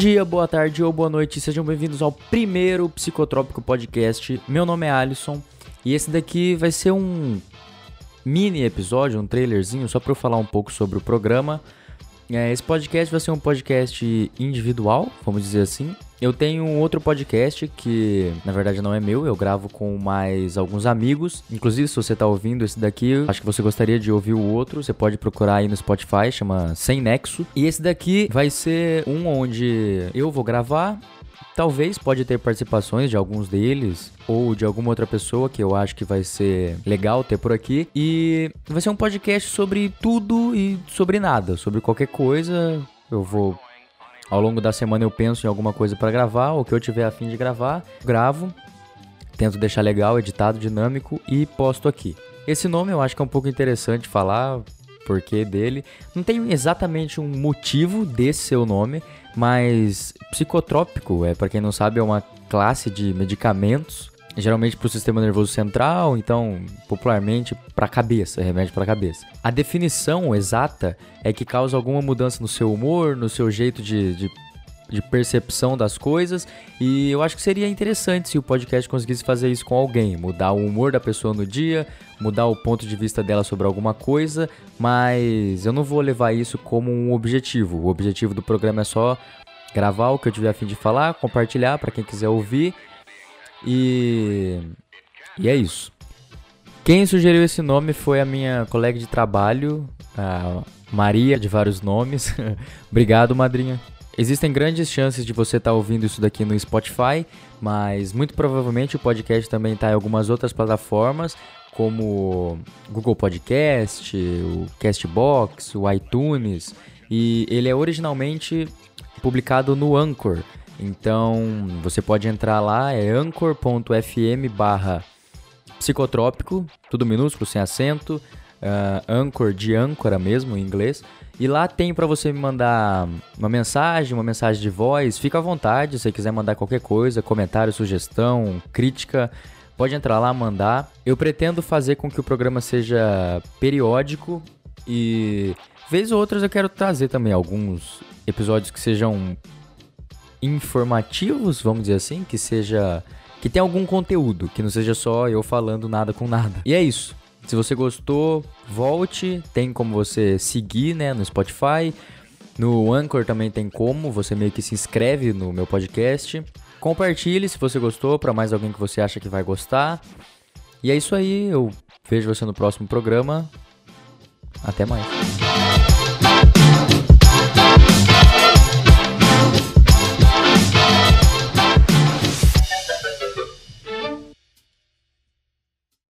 dia, boa tarde ou boa noite, sejam bem-vindos ao primeiro Psicotrópico Podcast. Meu nome é Alisson e esse daqui vai ser um mini episódio, um trailerzinho, só para eu falar um pouco sobre o programa. É, esse podcast vai ser um podcast individual, vamos dizer assim. Eu tenho um outro podcast que, na verdade, não é meu, eu gravo com mais alguns amigos. Inclusive, se você tá ouvindo esse daqui, acho que você gostaria de ouvir o outro, você pode procurar aí no Spotify, chama Sem Nexo. E esse daqui vai ser um onde eu vou gravar Talvez pode ter participações de alguns deles ou de alguma outra pessoa que eu acho que vai ser legal ter por aqui. E vai ser um podcast sobre tudo e sobre nada, sobre qualquer coisa. Eu vou ao longo da semana eu penso em alguma coisa para gravar, ou que eu tiver a fim de gravar, gravo, tento deixar legal, editado, dinâmico e posto aqui. Esse nome eu acho que é um pouco interessante falar, porquê dele. Não tem exatamente um motivo desse seu nome, mas psicotrópico, é para quem não sabe, é uma classe de medicamentos, geralmente para o sistema nervoso central, então popularmente para a cabeça, remédio para a cabeça. A definição exata é que causa alguma mudança no seu humor, no seu jeito de, de de percepção das coisas. E eu acho que seria interessante se o podcast conseguisse fazer isso com alguém, mudar o humor da pessoa no dia, mudar o ponto de vista dela sobre alguma coisa, mas eu não vou levar isso como um objetivo. O objetivo do programa é só gravar o que eu tiver a fim de falar, compartilhar para quem quiser ouvir. E e é isso. Quem sugeriu esse nome foi a minha colega de trabalho, a Maria de vários nomes. Obrigado, madrinha. Existem grandes chances de você estar tá ouvindo isso daqui no Spotify, mas muito provavelmente o podcast também está em algumas outras plataformas, como Google Podcast, o Castbox, o iTunes, e ele é originalmente publicado no Anchor. Então você pode entrar lá, é anchor.fm barra psicotrópico, tudo minúsculo, sem acento, uh, Anchor de âncora mesmo em inglês. E lá tem para você me mandar uma mensagem, uma mensagem de voz. Fica à vontade, se você quiser mandar qualquer coisa, comentário, sugestão, crítica, pode entrar lá, mandar. Eu pretendo fazer com que o programa seja periódico e vez ou outras eu quero trazer também alguns episódios que sejam informativos, vamos dizer assim, que seja que tenha algum conteúdo, que não seja só eu falando nada com nada. E é isso. Se você gostou, volte. Tem como você seguir, né, no Spotify. No Anchor também tem como, você meio que se inscreve no meu podcast. Compartilhe se você gostou para mais alguém que você acha que vai gostar. E é isso aí, eu vejo você no próximo programa. Até mais.